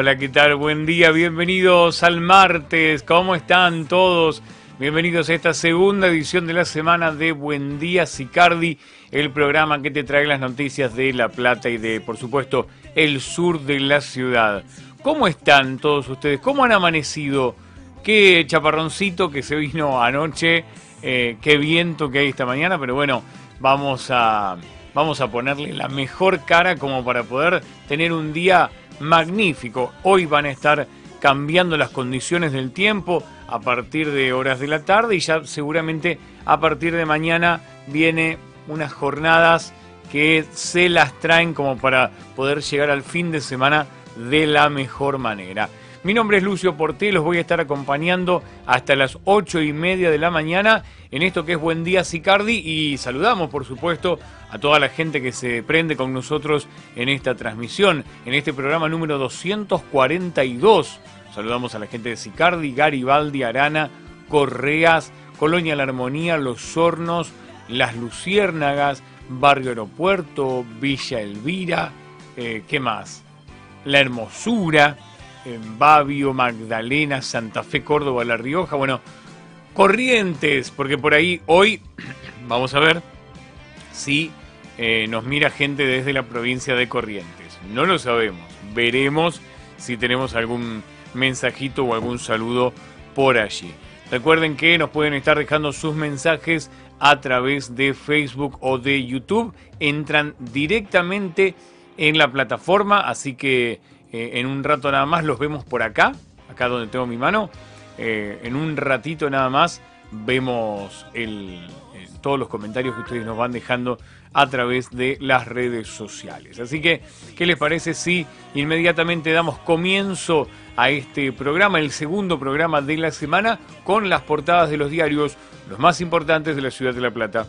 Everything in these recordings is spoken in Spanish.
Hola, ¿qué tal? Buen día, bienvenidos al martes. ¿Cómo están todos? Bienvenidos a esta segunda edición de la semana de Buen Día Sicardi, el programa que te trae las noticias de La Plata y de, por supuesto, el sur de la ciudad. ¿Cómo están todos ustedes? ¿Cómo han amanecido? Qué chaparroncito que se vino anoche, eh, qué viento que hay esta mañana, pero bueno, vamos a, vamos a ponerle la mejor cara como para poder tener un día magnífico. Hoy van a estar cambiando las condiciones del tiempo a partir de horas de la tarde y ya seguramente a partir de mañana viene unas jornadas que se las traen como para poder llegar al fin de semana de la mejor manera. Mi nombre es Lucio Porté, los voy a estar acompañando hasta las ocho y media de la mañana en esto que es Buen Día Sicardi y saludamos por supuesto a toda la gente que se prende con nosotros en esta transmisión, en este programa número 242. Saludamos a la gente de Sicardi, Garibaldi, Arana, Correas, Colonia La Armonía, Los Hornos, Las Luciérnagas, Barrio Aeropuerto, Villa Elvira, eh, ¿qué más? La Hermosura, en Babio, Magdalena, Santa Fe, Córdoba, La Rioja, bueno, Corrientes, porque por ahí hoy vamos a ver si eh, nos mira gente desde la provincia de Corrientes. No lo sabemos, veremos si tenemos algún mensajito o algún saludo por allí. Recuerden que nos pueden estar dejando sus mensajes a través de Facebook o de YouTube. Entran directamente en la plataforma, así que eh, en un rato nada más los vemos por acá, acá donde tengo mi mano. Eh, en un ratito nada más vemos eh, todos los comentarios que ustedes nos van dejando a través de las redes sociales. Así que, ¿qué les parece si inmediatamente damos comienzo a este programa, el segundo programa de la semana, con las portadas de los diarios, los más importantes de la ciudad de La Plata?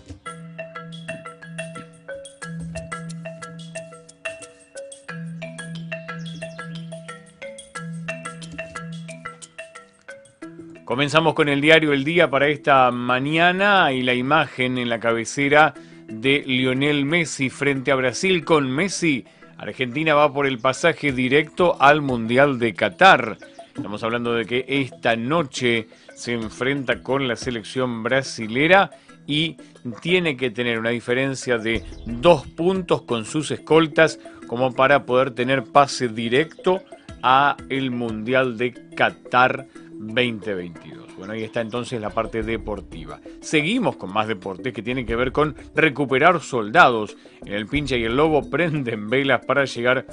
Comenzamos con el diario El Día para esta mañana y la imagen en la cabecera de Lionel Messi frente a Brasil con Messi. Argentina va por el pasaje directo al Mundial de Qatar. Estamos hablando de que esta noche se enfrenta con la selección brasilera y tiene que tener una diferencia de dos puntos con sus escoltas como para poder tener pase directo a el Mundial de Qatar 2022. Bueno, ahí está entonces la parte deportiva. Seguimos con más deportes que tienen que ver con recuperar soldados. En el pincha y el lobo prenden velas para llegar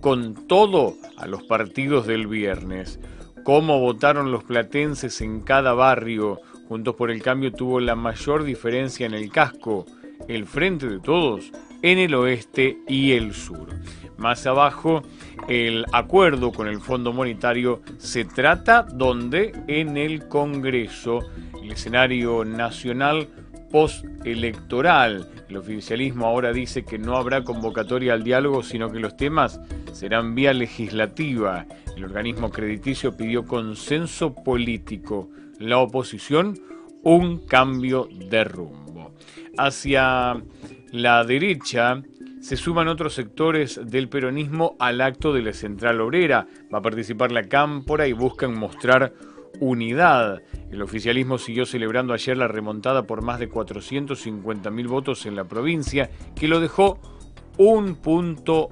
con todo a los partidos del viernes. Cómo votaron los platenses en cada barrio. Juntos por el Cambio tuvo la mayor diferencia en el casco. El frente de todos en el oeste y el sur. Más abajo, el acuerdo con el Fondo Monetario se trata donde en el Congreso, el escenario nacional postelectoral. El oficialismo ahora dice que no habrá convocatoria al diálogo, sino que los temas serán vía legislativa. El organismo crediticio pidió consenso político. La oposición, un cambio de rumbo. Hacia la derecha, se suman otros sectores del peronismo al acto de la Central Obrera. Va a participar la Cámpora y buscan mostrar unidad. El oficialismo siguió celebrando ayer la remontada por más de 450.000 votos en la provincia, que lo dejó un punto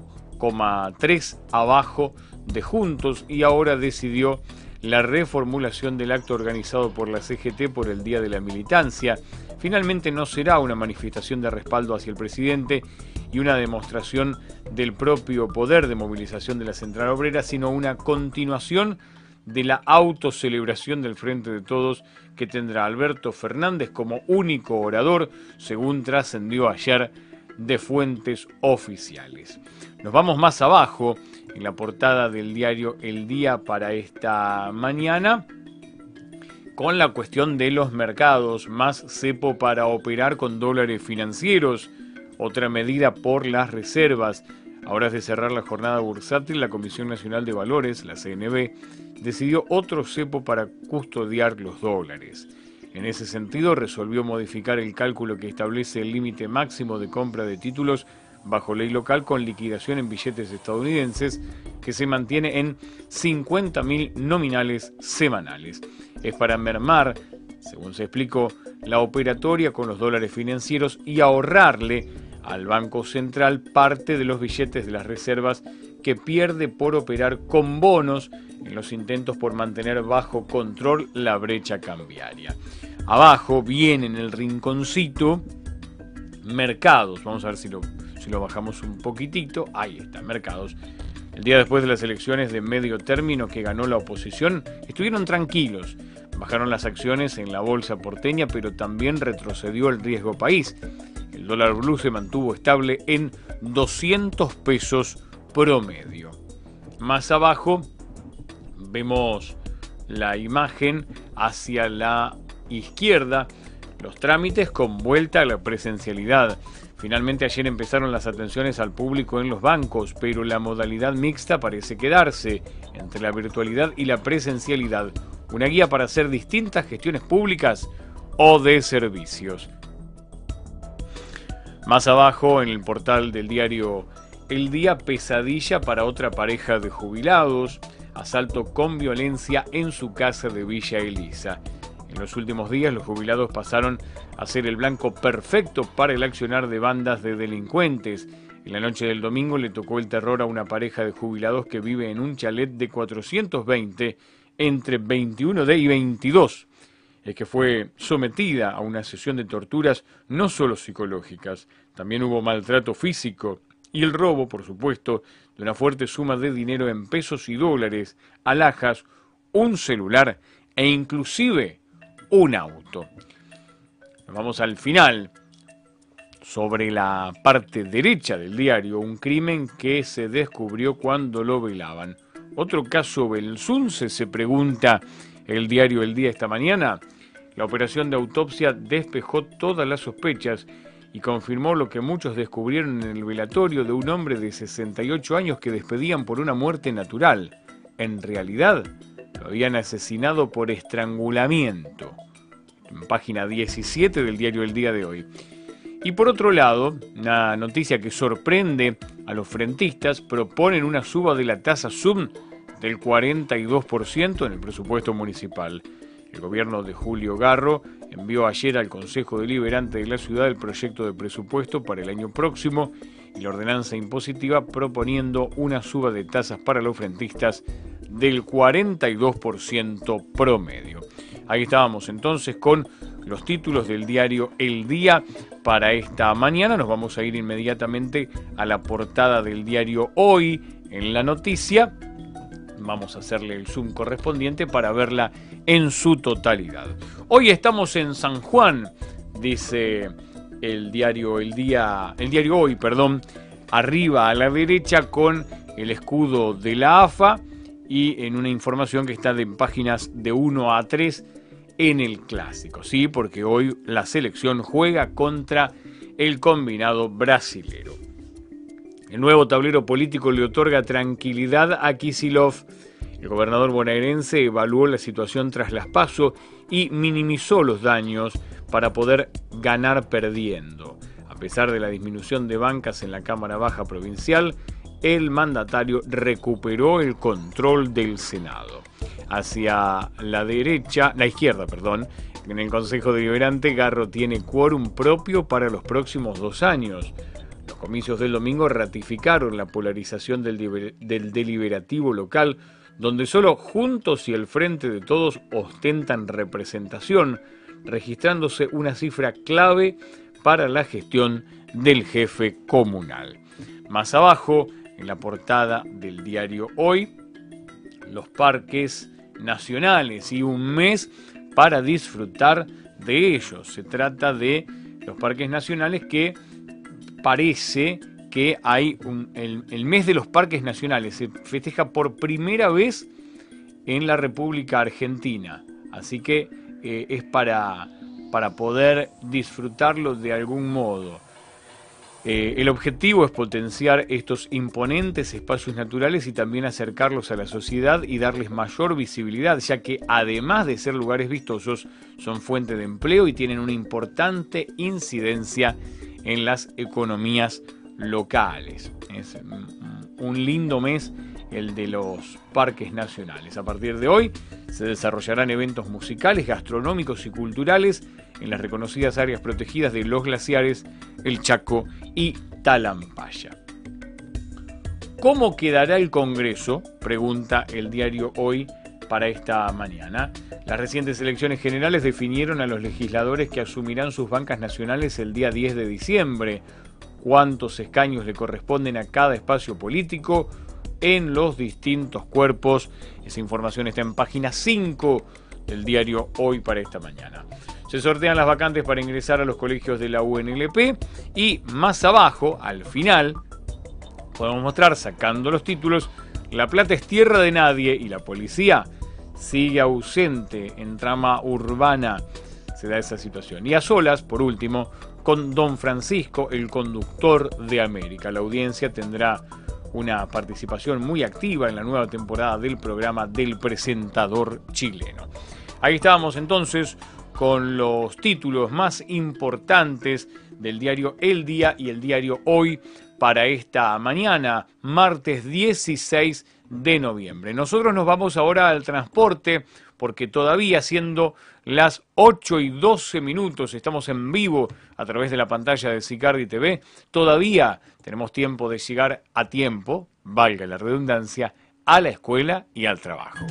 tres abajo de Juntos y ahora decidió la reformulación del acto organizado por la CGT por el Día de la Militancia. Finalmente no será una manifestación de respaldo hacia el presidente y una demostración del propio poder de movilización de la Central Obrera, sino una continuación de la autocelebración del Frente de Todos que tendrá Alberto Fernández como único orador, según trascendió ayer de fuentes oficiales. Nos vamos más abajo en la portada del diario El Día para esta mañana con la cuestión de los mercados, más cepo para operar con dólares financieros otra medida por las reservas. Ahora de cerrar la jornada bursátil, la Comisión Nacional de Valores, la CNB, decidió otro cepo para custodiar los dólares. En ese sentido, resolvió modificar el cálculo que establece el límite máximo de compra de títulos bajo ley local con liquidación en billetes estadounidenses que se mantiene en 50.000 nominales semanales. Es para mermar, según se explicó, la operatoria con los dólares financieros y ahorrarle al Banco Central parte de los billetes de las reservas que pierde por operar con bonos en los intentos por mantener bajo control la brecha cambiaria. Abajo, bien en el rinconcito, mercados. Vamos a ver si lo, si lo bajamos un poquitito. Ahí está, mercados. El día después de las elecciones de medio término que ganó la oposición, estuvieron tranquilos. Bajaron las acciones en la bolsa porteña, pero también retrocedió el riesgo país. El dólar blue se mantuvo estable en 200 pesos promedio. Más abajo vemos la imagen hacia la izquierda, los trámites con vuelta a la presencialidad. Finalmente ayer empezaron las atenciones al público en los bancos, pero la modalidad mixta parece quedarse entre la virtualidad y la presencialidad, una guía para hacer distintas gestiones públicas o de servicios. Más abajo, en el portal del diario El Día, pesadilla para otra pareja de jubilados, asalto con violencia en su casa de Villa Elisa. En los últimos días los jubilados pasaron a ser el blanco perfecto para el accionar de bandas de delincuentes. En la noche del domingo le tocó el terror a una pareja de jubilados que vive en un chalet de 420 entre 21D y 22 es que fue sometida a una sesión de torturas no solo psicológicas, también hubo maltrato físico y el robo, por supuesto, de una fuerte suma de dinero en pesos y dólares, alhajas, un celular e inclusive un auto. vamos al final. Sobre la parte derecha del diario, un crimen que se descubrió cuando lo velaban. Otro caso Belsunce, se pregunta el diario El Día esta mañana. La operación de autopsia despejó todas las sospechas y confirmó lo que muchos descubrieron en el velatorio de un hombre de 68 años que despedían por una muerte natural. En realidad, lo habían asesinado por estrangulamiento. En página 17 del diario El Día de hoy. Y por otro lado, una noticia que sorprende a los frentistas, proponen una suba de la tasa SUM del 42% en el presupuesto municipal. El gobierno de Julio Garro envió ayer al Consejo Deliberante de la ciudad el proyecto de presupuesto para el año próximo y la ordenanza impositiva proponiendo una suba de tasas para los frentistas del 42% promedio. Ahí estábamos entonces con los títulos del diario El Día para esta mañana. Nos vamos a ir inmediatamente a la portada del diario Hoy en la noticia vamos a hacerle el zoom correspondiente para verla en su totalidad. Hoy estamos en San Juan, dice el diario El Día, el diario Hoy, perdón, arriba a la derecha con el escudo de la AFA y en una información que está de páginas de 1 a 3 en el clásico, ¿sí? Porque hoy la selección juega contra el combinado brasilero. El nuevo tablero político le otorga tranquilidad a Kisilov. El gobernador bonaerense evaluó la situación tras las pasos y minimizó los daños para poder ganar perdiendo. A pesar de la disminución de bancas en la Cámara Baja Provincial, el mandatario recuperó el control del Senado. Hacia la derecha, la izquierda, perdón, en el Consejo Deliberante, Garro tiene quórum propio para los próximos dos años. Comicios del domingo ratificaron la polarización del, deliberativo local, donde solo Juntos y el Frente de Todos ostentan representación, registrándose una cifra clave para la gestión del jefe comunal. Más abajo, en la portada del diario Hoy, los parques nacionales y un mes para disfrutar de ellos. Se trata de los parques nacionales que parece que hay el, mes de los parques nacionales. Se festeja por primera vez en la República Argentina. Así que eh, es para, para poder disfrutarlo de algún modo. Eh, el objetivo es potenciar estos imponentes espacios naturales y también acercarlos a la sociedad y darles mayor visibilidad, ya que además de ser lugares vistosos, son fuente de empleo y tienen una importante incidencia en las economías locales. Es un lindo mes el de los parques nacionales. A partir de hoy se desarrollarán eventos musicales, gastronómicos y culturales en las reconocidas áreas protegidas de los glaciares, el Chaco y Talampaya. ¿Cómo quedará el Congreso? Pregunta el diario Hoy para esta mañana. Las recientes elecciones generales definieron a los legisladores que asumirán sus bancas nacionales el día 10 de diciembre. ¿Cuántos escaños le corresponden a cada espacio político? en los distintos cuerpos. Esa información está en página 5 del diario Hoy para esta mañana. Se sortean las vacantes para ingresar a los colegios de la UNLP y más abajo, al final, podemos mostrar, sacando los títulos, La Plata es tierra de nadie y la policía sigue ausente en trama urbana. Se da esa situación. Y a solas, por último, con Don Francisco, el conductor de América. La audiencia tendrá una participación muy activa en la nueva temporada del programa del presentador chileno. Ahí estábamos entonces con los títulos más importantes del diario El Día y el diario Hoy para esta mañana, martes 16 de noviembre. Nosotros nos vamos ahora al transporte porque todavía siendo las 8 y 12 minutos, estamos en vivo a través de la pantalla de Sicardi TV, todavía tenemos tiempo de llegar a tiempo, valga la redundancia, a la escuela y al trabajo.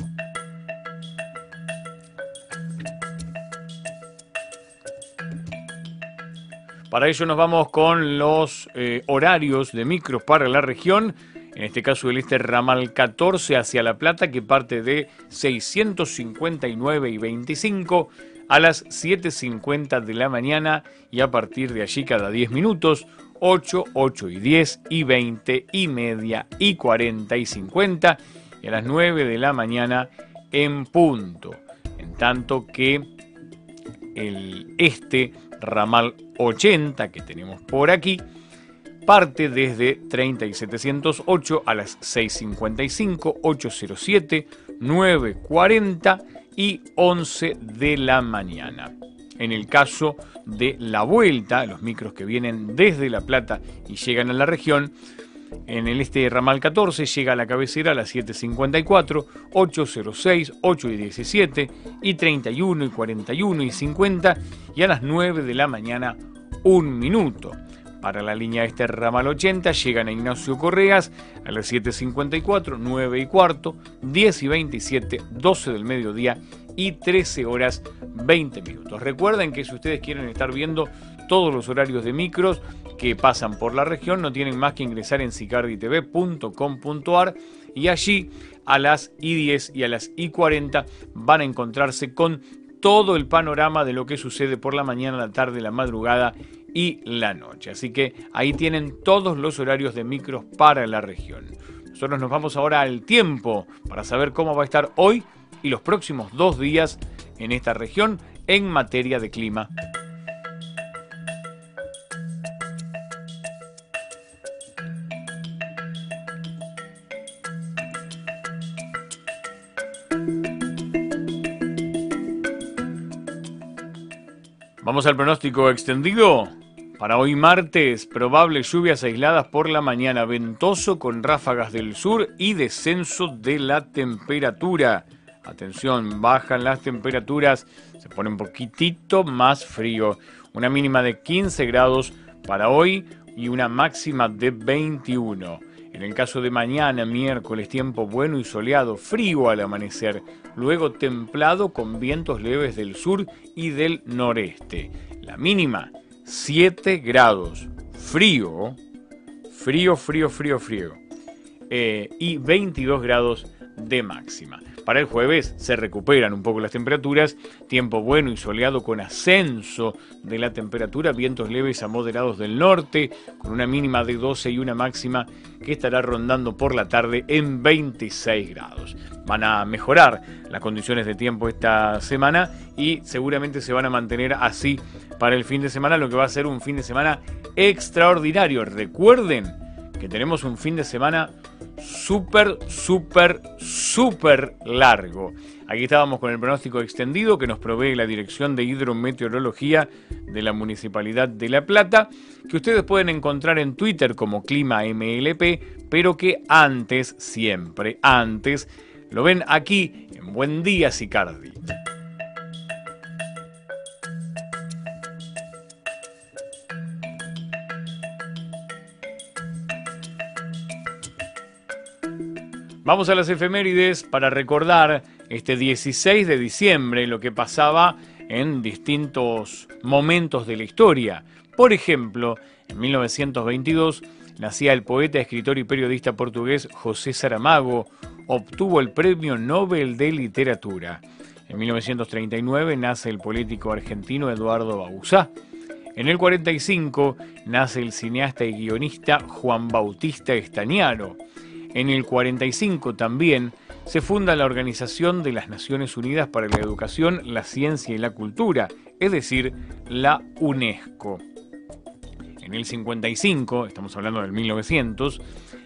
Para ello nos vamos con los eh, horarios de micros para la región en este caso el este ramal 14 hacia La Plata, que parte de 659 y 25 a las 7.50 de la mañana y a partir de allí cada 10 minutos, 8, 8 y 10 y 20 y media y 40 y 50 y a las 9 de la mañana en punto. En tanto que el este ramal 80 que tenemos por aquí, parte desde 30 y 708 a las 6.55, 8.07, 9.40 y 11 de la mañana. En el caso de la vuelta, los micros que vienen desde La Plata y llegan a la región, en el este ramal 14 llega a la cabecera a las 7.54, 8.06, 8 y 17 y 31 y 41 y 50 y a las 9 de la mañana un minuto. Para la línea este ramal 80 llegan a Ignacio Correas a las 7.54, 9 y cuarto, 10 y 27, 12 del mediodía y 13 horas 20 minutos. Recuerden que si ustedes quieren estar viendo todos los horarios de micros que pasan por la región, no tienen más que ingresar en sicarditv.com.ar y allí a las I10 y a las I40 van a encontrarse con todo el panorama de lo que sucede por la mañana, la tarde, la madrugada y la noche. Así que ahí tienen todos los horarios de micros para la región. Nosotros nos vamos ahora al tiempo para saber cómo va a estar hoy y los próximos dos días en esta región en materia de clima. Vamos al pronóstico extendido. Para hoy martes, probables lluvias aisladas por la mañana, ventoso con ráfagas del sur y descenso de la temperatura. Atención, bajan las temperaturas, se pone un poquitito más frío. Una mínima de 15 grados para hoy y una máxima de 21. En el caso de mañana, miércoles, tiempo bueno y soleado, frío al amanecer, luego templado con vientos leves del sur y del noreste. La mínima 7 grados, frío, frío, frío, frío, frío, eh, y 22 grados de máxima. Para el jueves se recuperan un poco las temperaturas, tiempo bueno y soleado con ascenso de la temperatura, vientos leves a moderados del norte, con una mínima de 12 y una máxima que estará rondando por la tarde en 26 grados. Van a mejorar las condiciones de tiempo esta semana y seguramente se van a mantener así para el fin de semana, lo que va a ser un fin de semana extraordinario. Recuerden que tenemos un fin de semana súper, súper, súper largo. Aquí estábamos con el pronóstico extendido que nos provee la Dirección de Hidrometeorología de la Municipalidad de La Plata, que ustedes pueden encontrar en Twitter como Clima MLP, pero que antes, siempre antes, lo ven aquí en Buen Día Sicardi. Vamos a las efemérides para recordar este 16 de diciembre lo que pasaba en distintos momentos de la historia. Por ejemplo, en 1922 nacía el poeta, escritor y periodista portugués José Saramago, obtuvo el Premio Nobel de Literatura. En 1939 nace el político argentino Eduardo Bauzá. En el 45 nace el cineasta y guionista Juan Bautista Estañaro. En el 45 también se funda la Organización de las Naciones Unidas para la Educación, la Ciencia y la Cultura, es decir, la UNESCO. En el 55, estamos hablando del 1900,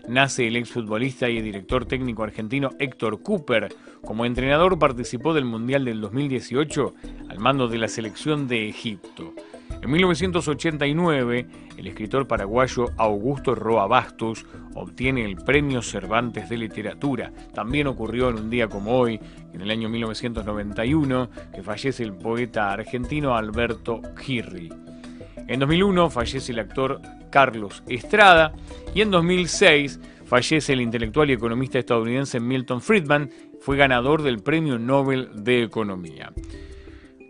nace el exfutbolista y director técnico argentino Héctor Cooper. Como entrenador participó del Mundial del 2018 al mando de la selección de Egipto. En 1989, el escritor paraguayo Augusto Roa Bastos obtiene el Premio Cervantes de Literatura. También ocurrió en un día como hoy, en el año 1991, que fallece el poeta argentino Alberto Girri. En 2001 fallece el actor Carlos Estrada y en 2006 fallece el intelectual y economista estadounidense Milton Friedman, fue ganador del Premio Nobel de Economía.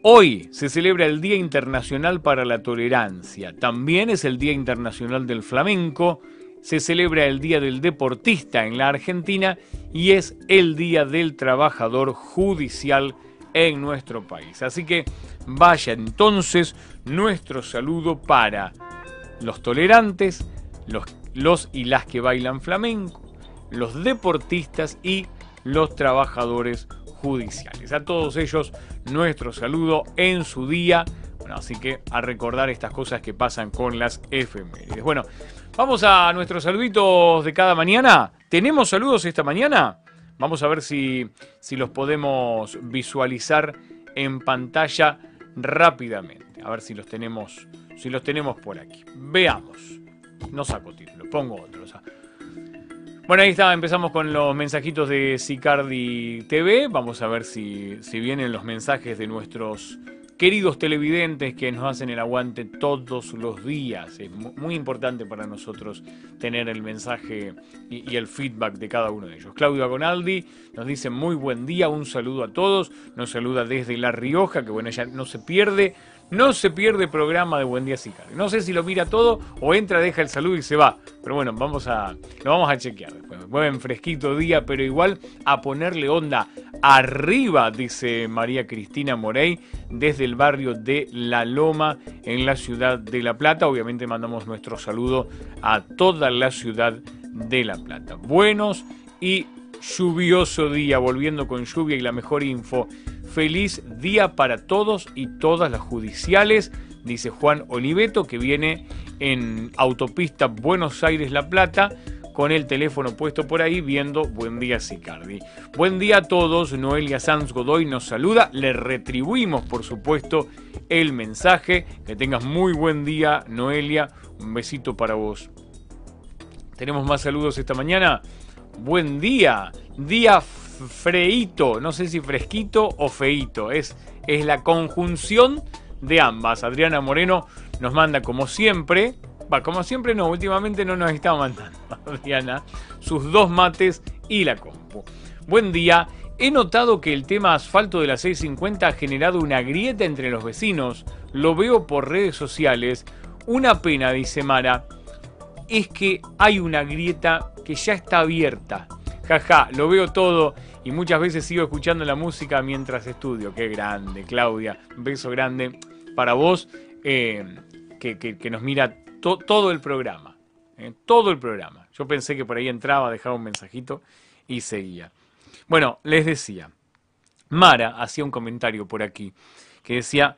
Hoy se celebra el Día Internacional para la Tolerancia. También es el Día Internacional del Flamenco. Se celebra el Día del Deportista en la Argentina y es el Día del Trabajador Judicial en nuestro país. Así que vaya entonces nuestro saludo para los tolerantes, los, y las que bailan flamenco, los deportistas y los trabajadores judiciales. A todos ellos nuestro saludo en su día. Bueno, así que a recordar estas cosas que pasan con las efemérides. Bueno, vamos a nuestros saluditos de cada mañana. ¿Tenemos saludos esta mañana? Vamos a ver si, si los podemos visualizar en pantalla rápidamente. A ver si los tenemos, si los tenemos por aquí. Veamos. No saco título, pongo otro. Bueno, ahí está, empezamos con los mensajitos de Sicardi TV. Vamos a ver si, si vienen los mensajes de nuestros queridos televidentes que nos hacen el aguante todos los días. Es muy importante para nosotros tener el mensaje y, el feedback de cada uno de ellos. Claudio Agonaldi nos dice muy buen día, un saludo a todos. Nos saluda desde La Rioja, que bueno, ya no se pierde no se pierde programa de Buen Día Sicario. No sé si lo mira todo o entra, deja el saludo y se va. Pero bueno, vamos a, lo vamos a chequear después. Buen fresquito día, pero igual a ponerle onda arriba, dice María Cristina Morey, desde el barrio de La Loma, en la ciudad de La Plata. Obviamente mandamos nuestro saludo a toda la ciudad de La Plata. Buenos y lluvioso día, volviendo con lluvia y la mejor info Feliz día para todos y todas las judiciales, dice Juan Oliveto, que viene en autopista Buenos Aires-La Plata con el teléfono puesto por ahí viendo Buen día Sicardi. Buen día a todos, Noelia Sanz Godoy nos saluda, le retribuimos por supuesto el mensaje, que tengas muy buen día Noelia, un besito para vos. Tenemos más saludos esta mañana. Buen día, día freito, no sé si fresquito o feito, es, es la conjunción de ambas. Adriana Moreno nos manda como siempre, va, como siempre no, últimamente no nos está mandando Adriana sus dos mates y la compu. Buen día, he notado que el tema asfalto de la 650 ha generado una grieta entre los vecinos, lo veo por redes sociales, una pena, dice Mara, es que hay una grieta que ya está abierta. Jaja, lo veo todo y muchas veces sigo escuchando la música mientras estudio. Qué grande, Claudia. Un beso grande para vos eh, que, nos mira todo el programa. Eh, todo el programa. Yo pensé que por ahí entraba, dejaba un mensajito y seguía. Bueno, les decía, Mara hacía un comentario por aquí que decía,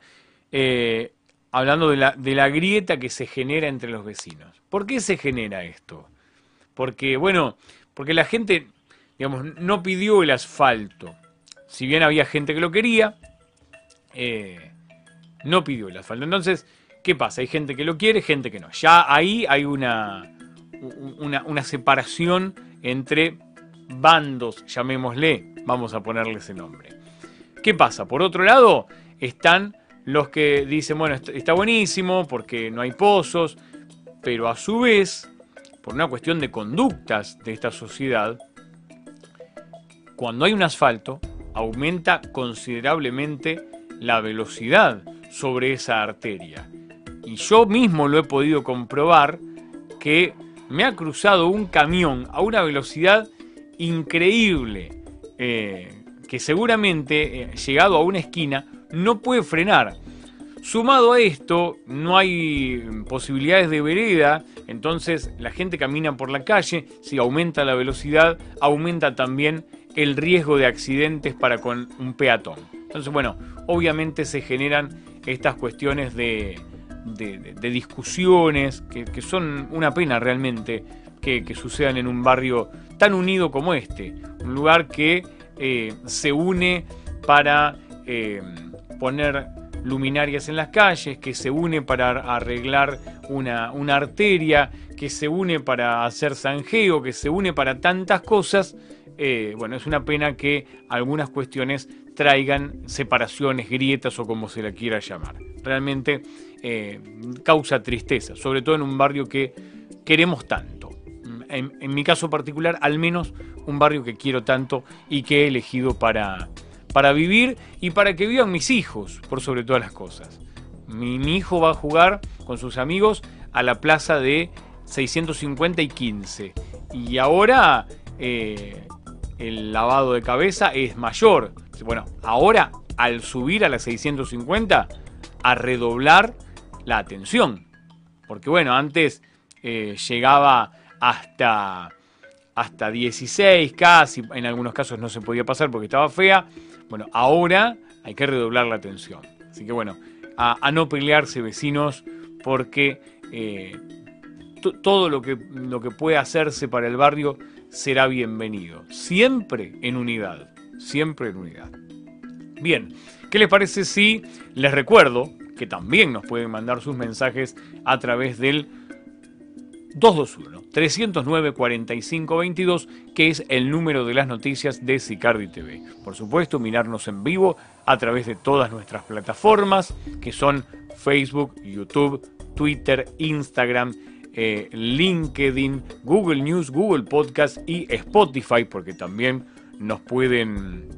eh, hablando de la, de la grieta que se genera entre los vecinos. ¿Por qué se genera esto? Porque, bueno, porque la gente, digamos, no pidió el asfalto. Si bien había gente que lo quería, eh, no pidió el asfalto. Entonces, ¿qué pasa? Hay gente que lo quiere, gente que no. Ya ahí hay una, una, una separación entre bandos, llamémosle, vamos a ponerle ese nombre. ¿Qué pasa? Por otro lado, están los que dicen, bueno, está buenísimo porque no hay pozos, pero a su vez, por una cuestión de conductas de esta sociedad, cuando hay un asfalto, aumenta considerablemente la velocidad sobre esa arteria. Y yo mismo lo he podido comprobar que me ha cruzado un camión a una velocidad increíble, eh, que seguramente, eh, llegado a una esquina, no puede frenar. Sumado a esto, no hay posibilidades de vereda, entonces la gente camina por la calle, si aumenta la velocidad, aumenta también el riesgo de accidentes para con un peatón. Entonces, bueno, obviamente se generan estas cuestiones de, discusiones que, son una pena realmente que, sucedan en un barrio tan unido como este, un lugar que eh, se une para eh, poner luminarias en las calles, que se une para arreglar una, una arteria, que se une para hacer zanjeo, que se une para tantas cosas. Eh, bueno, es una pena que algunas cuestiones traigan separaciones, grietas o como se la quiera llamar. Realmente eh, causa tristeza, sobre todo en un barrio que queremos tanto. En, en mi caso particular, al menos un barrio que quiero tanto y que he elegido para, para vivir y para que vivan mis hijos, por sobre todas las cosas. Mi, hijo va a jugar con sus amigos a la plaza de 650 y 15. Y ahora eh, el lavado de cabeza es mayor. Bueno, ahora al subir a la 650, a redoblar la atención. Porque bueno, antes eh, llegaba hasta, hasta 16 casi, en algunos casos no se podía pasar porque estaba fea. Bueno, ahora hay que redoblar la atención. Así que bueno, a, no pelearse vecinos porque eh, todo lo que, lo que pueda hacerse para el barrio será bienvenido. Siempre en unidad. Siempre en unidad. Bien, ¿qué les parece si les recuerdo que también nos pueden mandar sus mensajes a través del 221-309-4522, que es el número de las noticias de Sicardi TV. Por supuesto, mirarnos en vivo a través de todas nuestras plataformas, que son Facebook, YouTube, Twitter, Instagram, eh, LinkedIn, Google News, Google Podcast y Spotify, porque también nos pueden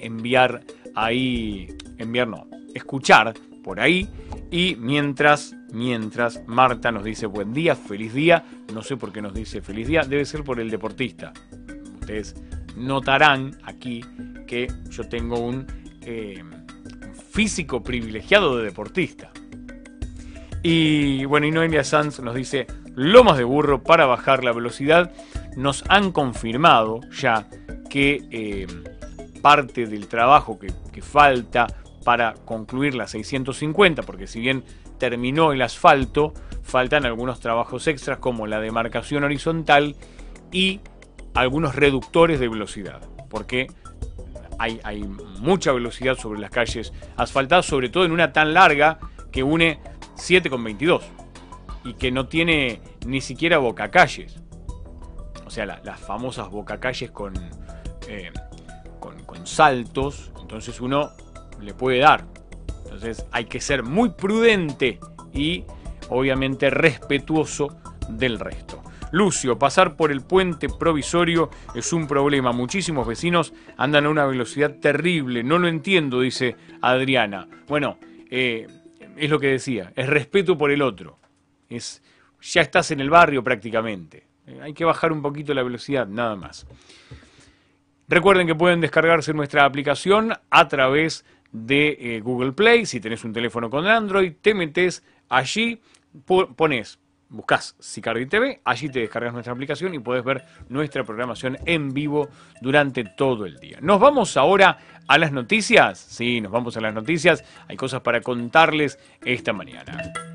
enviar ahí, enviar no, escuchar por ahí. Y mientras, mientras Marta nos dice buen día, feliz día, no sé por qué nos dice feliz día, debe ser por el deportista. Ustedes notarán aquí que yo tengo un eh, físico privilegiado de deportista. Y bueno, y Noelia Sanz nos dice lomas de burro para bajar la velocidad. Nos han confirmado ya que eh, parte del trabajo que, falta para concluir la 650, porque si bien terminó el asfalto, faltan algunos trabajos extras como la demarcación horizontal y algunos reductores de velocidad, porque hay, hay mucha velocidad sobre las calles asfaltadas, sobre todo en una tan larga que une 7,22 y que no tiene ni siquiera bocacalles. O sea, las famosas bocacalles con, eh, con, con saltos. Entonces uno le puede dar. Entonces hay que ser muy prudente y obviamente respetuoso del resto. Lucio, pasar por el puente provisorio es un problema. Muchísimos vecinos andan a una velocidad terrible. No lo entiendo, dice Adriana. Bueno, eh, es lo que decía, es respeto por el otro. Es, ya estás en el barrio prácticamente. Eh, hay que bajar un poquito la velocidad, nada más. Recuerden que pueden descargarse nuestra aplicación a través de eh, Google Play. Si tenés un teléfono con Android, te metes allí, pones, buscas Sicardi TV, allí te descargas nuestra aplicación y puedes ver nuestra programación en vivo durante todo el día. Nos vamos ahora a las noticias. Sí, nos vamos a las noticias. Hay cosas para contarles esta mañana.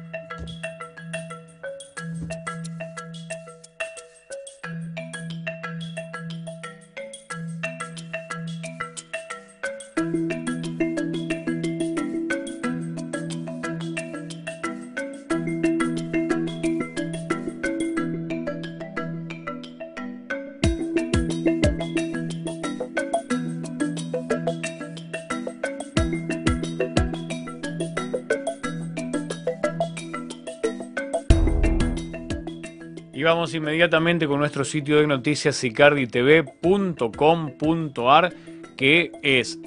Vamos inmediatamente con nuestro sitio de noticias sicarditv.com.ar que es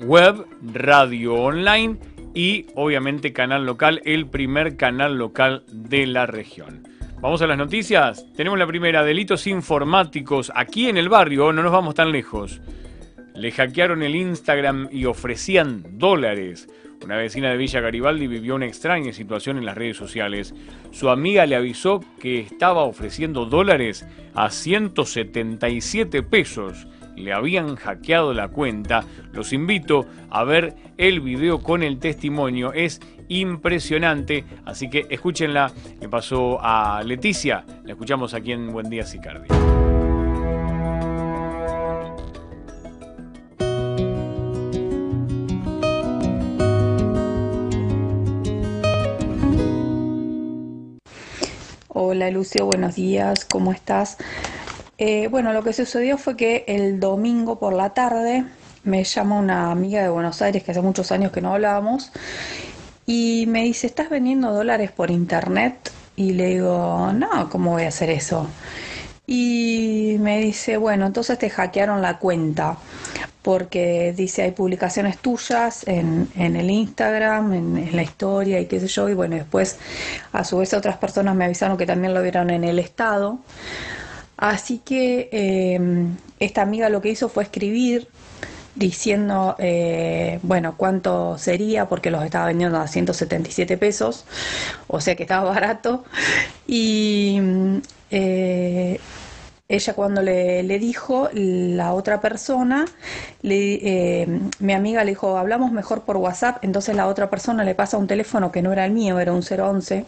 web, radio online y obviamente canal local, el primer canal local de la región. Vamos a las noticias. Tenemos la primera, delitos informáticos aquí en el barrio, no nos vamos tan lejos. Le hackearon el Instagram y ofrecían dólares. Una vecina de Villa Garibaldi vivió una extraña situación en las redes sociales. Su amiga le avisó que estaba ofreciendo dólares a 177 pesos le habían hackeado la cuenta. Los invito a ver el video con el testimonio. Es impresionante. Así que escúchenla. Le pasó a Leticia. La escuchamos aquí en Buen Día Sicardi. Hola Lucio, buenos días, ¿cómo estás? Eh, bueno, lo que sucedió fue que el domingo por la tarde me llama una amiga de Buenos Aires que hace muchos años que no hablábamos y me dice, ¿estás vendiendo dólares por internet? Y le digo, no, ¿cómo voy a hacer eso? Y me dice, bueno, entonces te hackearon la cuenta porque dice hay publicaciones tuyas en, el Instagram, en, la historia y qué sé yo, y bueno, después a su vez otras personas me avisaron que también lo vieron en el estado. Así que em, esta amiga lo que hizo fue escribir diciendo, eh, bueno, cuánto sería, porque los estaba vendiendo a 177 pesos, o sea que estaba barato. Y eh, ella cuando le, dijo, la otra persona, le, em, mi amiga le dijo, hablamos mejor por WhatsApp, entonces la otra persona le pasa un teléfono que no era el mío, era un 011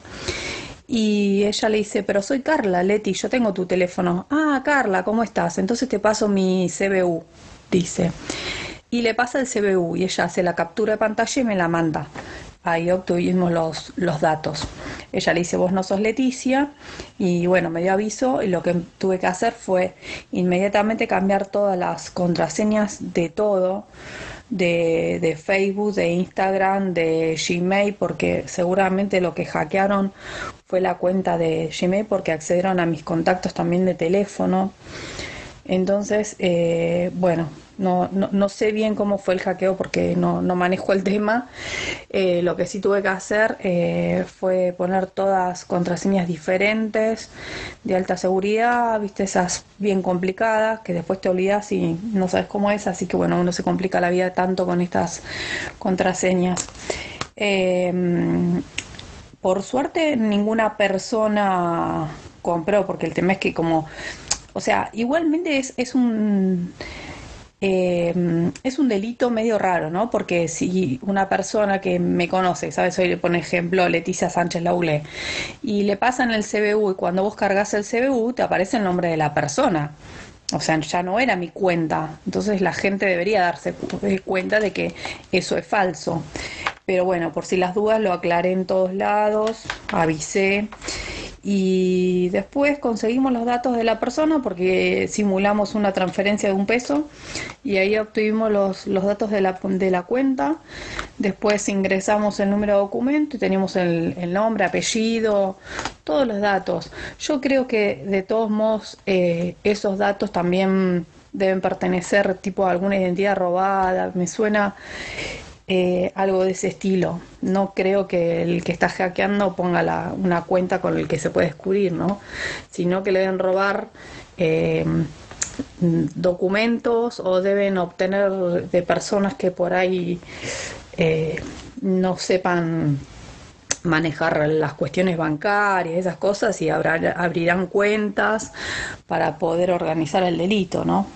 y ella le dice, pero soy Carla, Leti, yo tengo tu teléfono. Ah, Carla, ¿cómo estás? Entonces te paso mi CBU, dice. Y le pasa el CBU y ella hace la captura de pantalla y me la manda. Ahí obtuvimos los, los datos. Ella le dice, vos no sos Leticia. Y bueno, me dio aviso y lo que tuve que hacer fue inmediatamente cambiar todas las contraseñas de todo de, de, Facebook, de Instagram, de Gmail, porque seguramente lo que hackearon fue la cuenta de Gmail, porque accedieron a mis contactos también de teléfono. Entonces, eh, bueno, no, no, no, sé bien cómo fue el hackeo porque no, no manejo el tema. Eh, lo que sí tuve que hacer eh, fue poner todas contraseñas diferentes de alta seguridad, viste, esas bien complicadas que después te olvidas y no sabes cómo es, así que bueno, uno se complica la vida tanto con estas contraseñas. Em, por suerte ninguna persona compró porque el tema es que como o sea, igualmente es, es un eh, es un delito medio raro, ¿no? Porque si una persona que me conoce, ¿sabes? Hoy le pone ejemplo Leticia Sánchez Laulé, y le pasan el CBU y cuando vos cargas el CBU te aparece el nombre de la persona. O sea, ya no era mi cuenta. Entonces la gente debería darse cuenta de que eso es falso. Pero bueno, por si las dudas lo aclaré en todos lados, avisé y después conseguimos los datos de la persona porque simulamos una transferencia de un peso y ahí obtuvimos los, los datos de la, de la cuenta. Después ingresamos el número de documento y teníamos el, el nombre, apellido, todos los datos. Yo creo que de todos modos eh, esos datos también deben pertenecer tipo a alguna identidad robada. Me suena eh, algo de ese estilo. No creo que el que está hackeando ponga una cuenta con el que se puede descubrir, ¿no? Sino que le deben robar eh, documentos o deben obtener de personas que por ahí eh, no sepan manejar las cuestiones bancarias, esas cosas, y abrirán cuentas para poder organizar el delito, ¿no?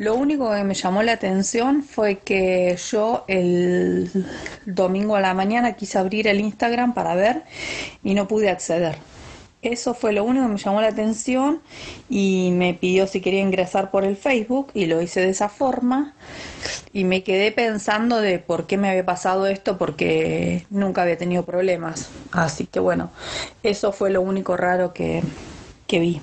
Lo único que me llamó la atención fue que yo el domingo a la mañana quise abrir el Instagram para ver y no pude acceder. Eso fue lo único que me llamó la atención y me pidió si quería ingresar por el Facebook y lo hice de esa forma y me quedé pensando de por qué me había pasado esto porque nunca había tenido problemas. Así que bueno, eso fue lo único raro que, que vi.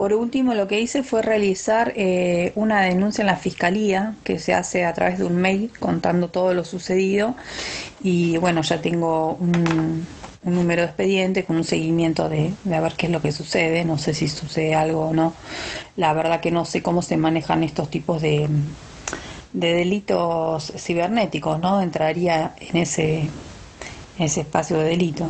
Por último, lo que hice fue realizar eh, una denuncia en la fiscalía que se hace a través de un mail contando todo lo sucedido y bueno, ya tengo un, número de expediente con un seguimiento de, de a ver qué es lo que sucede, no sé si sucede algo o no. La verdad que no sé cómo se manejan estos tipos de, de delitos cibernéticos, ¿no? Entraría en ese, en ese espacio de delito.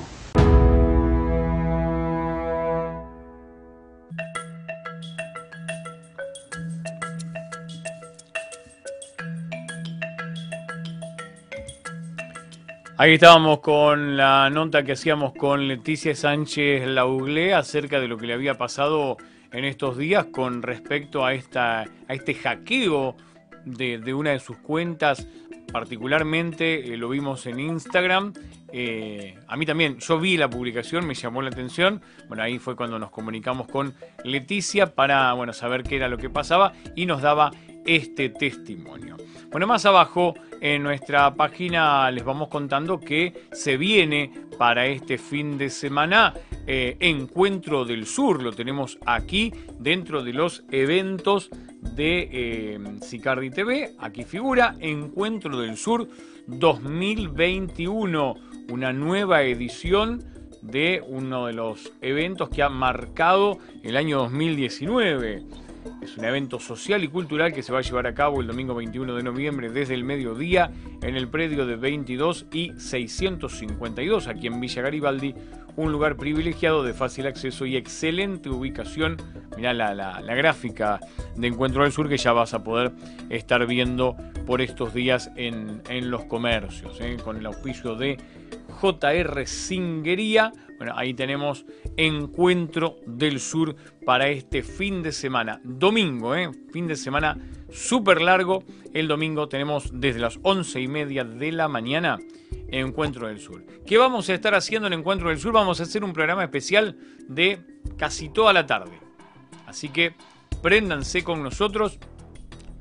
Ahí estábamos con la nota que hacíamos con Leticia Sánchez Lauglé acerca de lo que le había pasado en estos días con respecto a, esta, a este hackeo de, una de sus cuentas, particularmente eh, lo vimos en Instagram. Eh, a mí también, yo vi la publicación, me llamó la atención. Bueno, ahí fue cuando nos comunicamos con Leticia para bueno, saber qué era lo que pasaba y nos daba este testimonio. Bueno, más abajo en nuestra página les vamos contando que se viene para este fin de semana eh, Encuentro del Sur. Lo tenemos aquí dentro de los eventos de eh, Sicardi TV. Aquí figura Encuentro del Sur 2021, una nueva edición de uno de los eventos que ha marcado el año 2019. Es un evento social y cultural que se va a llevar a cabo el domingo 21 de noviembre desde el mediodía en el predio de 22 y 652 aquí en Villa Garibaldi, un lugar privilegiado de fácil acceso y excelente ubicación. Mirá la, gráfica de Encuentro del Sur que ya vas a poder estar viendo por estos días en, los comercios, ¿eh? con el auspicio de JR Singuería. Bueno, ahí tenemos Encuentro del Sur para este fin de semana. Domingo, ¿eh? fin de semana súper largo. El domingo tenemos desde las once y media de la mañana Encuentro del Sur. ¿Qué vamos a estar haciendo en Encuentro del Sur? Vamos a hacer un programa especial de casi toda la tarde. Así que préndanse con nosotros.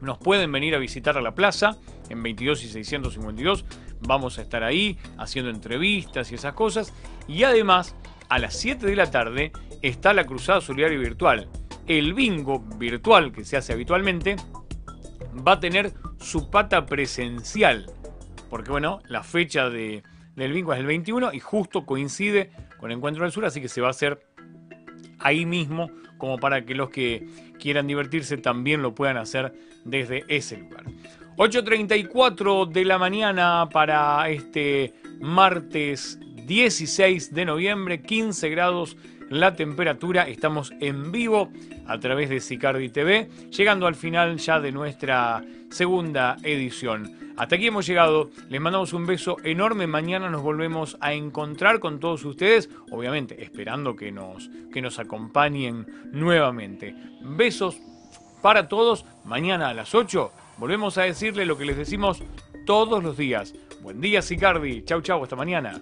Nos pueden venir a visitar a la plaza en 22 y 652 vamos a estar ahí haciendo entrevistas y esas cosas. Y además, a las 7 de la tarde está la Cruzada Solidaria Virtual. El bingo virtual que se hace habitualmente va a tener su pata presencial. Porque bueno, la fecha de, del bingo es el 21 y justo coincide con Encuentro del Sur, así que se va a hacer ahí mismo como para que los que quieran divertirse también lo puedan hacer desde ese lugar. 8.34 de la mañana para este martes 16 de noviembre, 15 grados la temperatura. Estamos en vivo a través de Sicardi TV, llegando al final ya de nuestra segunda edición. Hasta aquí hemos llegado. Les mandamos un beso enorme. Mañana nos volvemos a encontrar con todos ustedes, obviamente esperando que nos, que nos acompañen nuevamente. Besos para todos. Mañana a las 8 Volvemos a decirle lo que les decimos todos los días. Buen día, Sicardi. Chau, chau, hasta mañana.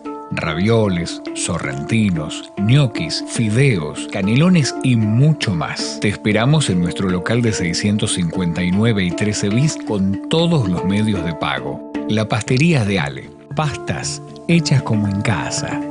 ravioles, sorrentinos, ñoquis, fideos, canelones y mucho más. Te esperamos en nuestro local de 659 y 13 bis con todos los medios de pago. La pastería de Ale. Pastas hechas como en casa.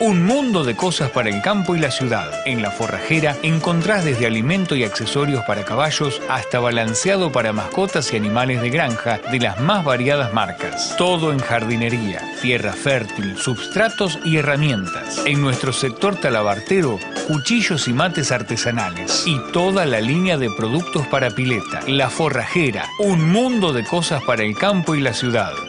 un mundo de cosas para el campo y la ciudad. En la forrajera encontrás desde alimento y accesorios para caballos hasta balanceado para mascotas y animales de granja de las más variadas marcas. Todo en jardinería, tierra fértil, substratos y herramientas. En nuestro sector talabartero, cuchillos y mates artesanales. Y toda la línea de productos para pileta. La forrajera, un mundo de cosas para el campo y la ciudad.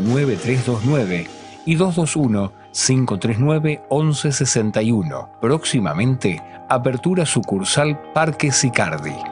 441-9329 y 221-539-1161. Próximamente, apertura sucursal Parque Sicardi.